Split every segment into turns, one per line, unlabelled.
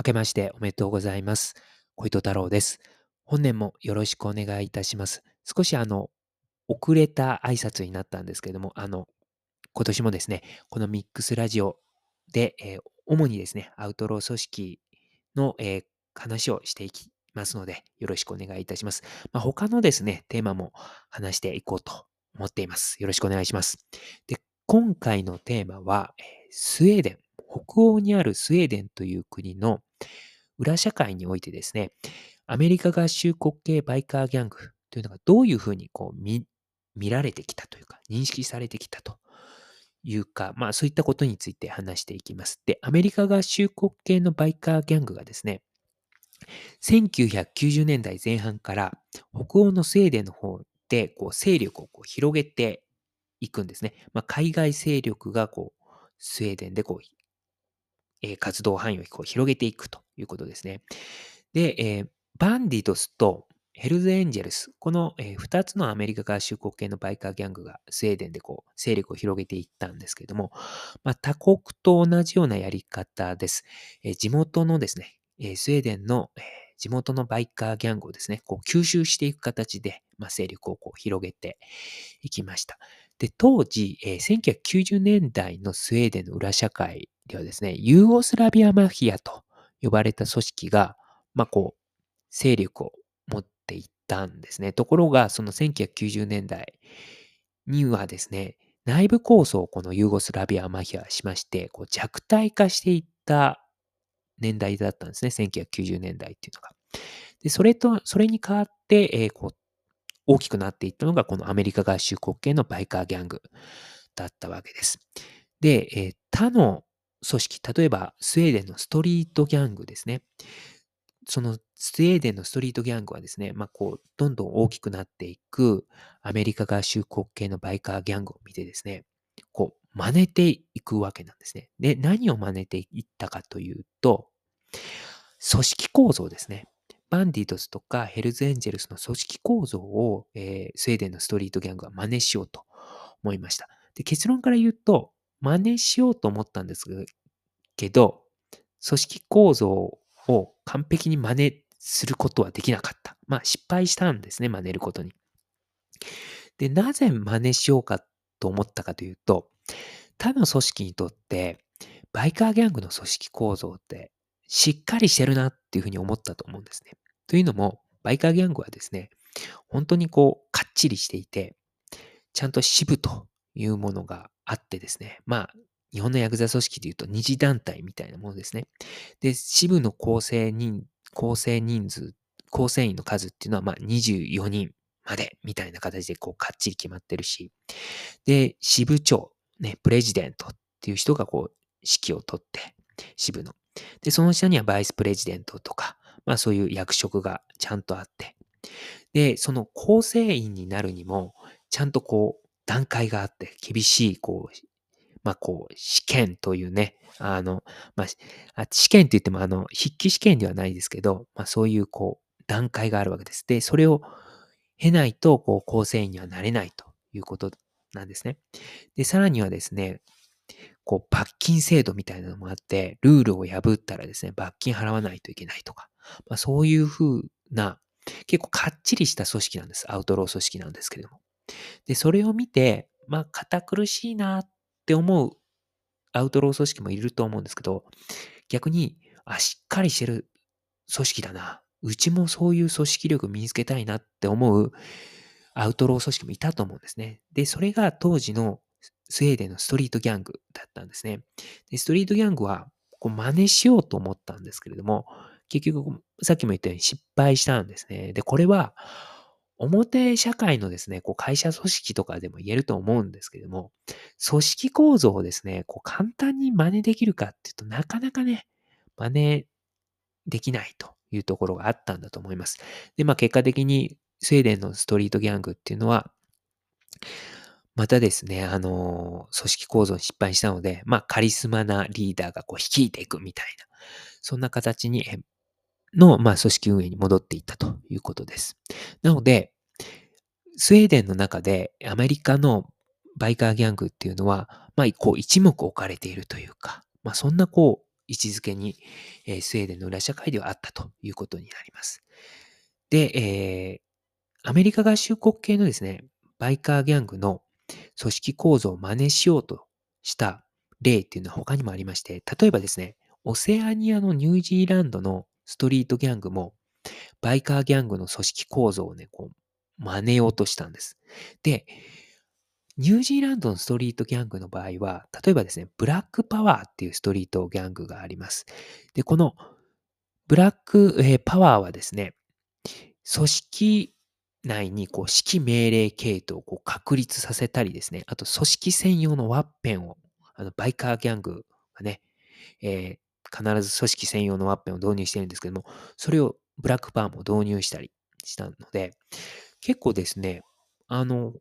明けましておめでとうございます。小糸太郎です。本年もよろしくお願いいたします。少しあの、遅れた挨拶になったんですけれども、あの、今年もですね、このミックスラジオで、えー、主にですね、アウトロー組織の、えー、話をしていきますので、よろしくお願いいたします。まあ、他のですね、テーマも話していこうと思っています。よろしくお願いします。で、今回のテーマは、スウェーデン、北欧にあるスウェーデンという国の裏社会においてですね、アメリカ合衆国系バイカーギャングというのがどういうふうにこう見られてきたというか、認識されてきたというか、まあそういったことについて話していきます。で、アメリカ合衆国系のバイカーギャングがですね、1990年代前半から北欧のスウェーデンの方でこう勢力をこう広げていくんですね。まあ、海外勢力がこうスウェーデンでこう活動範囲を広げていくということですね。で、バンディトスとヘルズエンジェルス、この、2つのアメリカ合衆国系のバイカーギャングがスウェーデンでこう勢力を広げていったんですけれども、まあ、他国と同じようなやり方です。地元のですね、スウェーデンの、地元のバイカーギャングをですね、こう吸収していく形で、まあ、勢力をこう広げていきました。で、当時、え、1990年代のスウェーデンの裏社会ではですね、ユーゴスラビアマフィアと呼ばれた組織が、まあ、こう、勢力を持っていったんですね。ところが、その1990年代にはですね、内部構想をこのユーゴスラビアマフィアしまして、こう弱体化していった年代だったんですね。1990年代っていうのが。で、それと、それに代わって、えー、こう、大きくなっていったのが、このアメリカ合衆国系のバイカーギャングだったわけです。で、えー、他の組織、例えばスウェーデンのストリートギャングですね。そのスウェーデンのストリートギャングはですね、まあ、こう、どんどん大きくなっていくアメリカ合衆国系のバイカーギャングを見てですね、こう、真似ていくわけなんですね。で、何を真似ていったかというと、組織構造ですね。バンディトスとかヘルズエンジェルスの組織構造を、えー、スウェーデンのストリートギャングは真似しようと思いました。で結論から言うと、真似しようと思ったんですけど、組織構造を完璧に真似することはできなかった。まあ失敗したんですね、真似ることに。で、なぜ真似しようかと思ったかというと、他の組織にとって、バイカーギャングの組織構造ってしっかりしてるなっていうふうに思ったと思うんですね。というのも、バイカーギャングはですね、本当にこう、かっちりしていて、ちゃんと支部というものがあってですね、まあ、日本のヤクザ組織でいうと二次団体みたいなものですね。で、支部の構成人、構成人数、構成員の数っていうのは、まあ、24人までみたいな形でこう、かっちり決まってるし、で、支部長、ね、プレジデントっていう人がこう、指揮を取って、支部の。で、その下にはバイスプレジデントとか、まあそういう役職がちゃんとあって、で、その構成員になるにも、ちゃんとこう、段階があって、厳しい、こう、まあこう、試験というね、あの、まあ、試験って言っても、あの、筆記試験ではないですけど、まあそういうこう、段階があるわけです。で、それを経ないと、こう、構成員にはなれないということなんですね。で、さらにはですね、こう、罰金制度みたいなのもあって、ルールを破ったらですね、罰金払わないといけないとか、まあ、そういうふうな、結構かっちりした組織なんです。アウトロー組織なんですけれども。で、それを見て、まあ、堅苦しいなって思うアウトロー組織もいると思うんですけど、逆に、あ、しっかりしてる組織だな。うちもそういう組織力身につけたいなって思うアウトロー組織もいたと思うんですね。で、それが当時のスウェーデンのストリートギャングだったんですね。でストリートギャングはこう真似しようと思ったんですけれども、結局、さっきも言ったように失敗したんですね。で、これは、表社会のですね、こう会社組織とかでも言えると思うんですけども、組織構造をですね、こう簡単に真似できるかっていうとなかなかね、真似できないというところがあったんだと思います。で、まあ結果的にスウェーデンのストリートギャングっていうのは、またですね、あの、組織構造に失敗したので、まあ、カリスマなリーダーがこう率いていくみたいな、そんな形に、の、まあ、組織運営に戻っていったということです。なので、スウェーデンの中でアメリカのバイカーギャングっていうのは、まあ、こう一目置かれているというか、まあ、そんなこう、位置づけに、えースウェーデンの裏社会ではあったということになります。で、えーアメリカ合衆国系のですね、バイカーギャングの組織構造を真似しようとした例っていうのは他にもありまして、例えばですね、オセアニアのニュージーランドのストリートギャングも、バイカーギャングの組織構造をね、こう、真似ようとしたんです。で、ニュージーランドのストリートギャングの場合は、例えばですね、ブラックパワーっていうストリートギャングがあります。で、このブラック、えーパワーはですね、組織内にこう指揮命令系統をこう確立させたりですね、あと組織専用のワッペンを、あのバイカーギャングがね、えー必ず組織専用のワッペンを導入してるんですけども、それをブラックパワーも導入したりしたので、結構ですね、あの、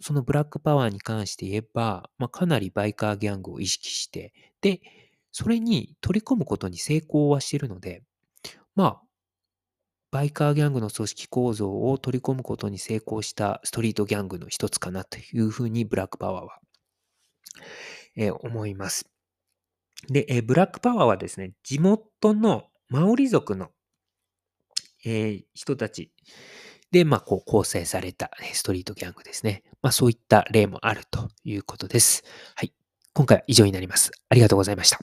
そのブラックパワーに関して言えば、まあ、かなりバイカーギャングを意識して、で、それに取り込むことに成功はしているので、まあ、バイカーギャングの組織構造を取り込むことに成功したストリートギャングの一つかなというふうにブラックパワーは、えー思います。で、えーブラックパワーはですね、地元のマオリ族の、えー人たちで、まあ、こう構成されたストリートギャングですね。まあ、そういった例もあるということです。はい。今回は以上になります。ありがとうございました。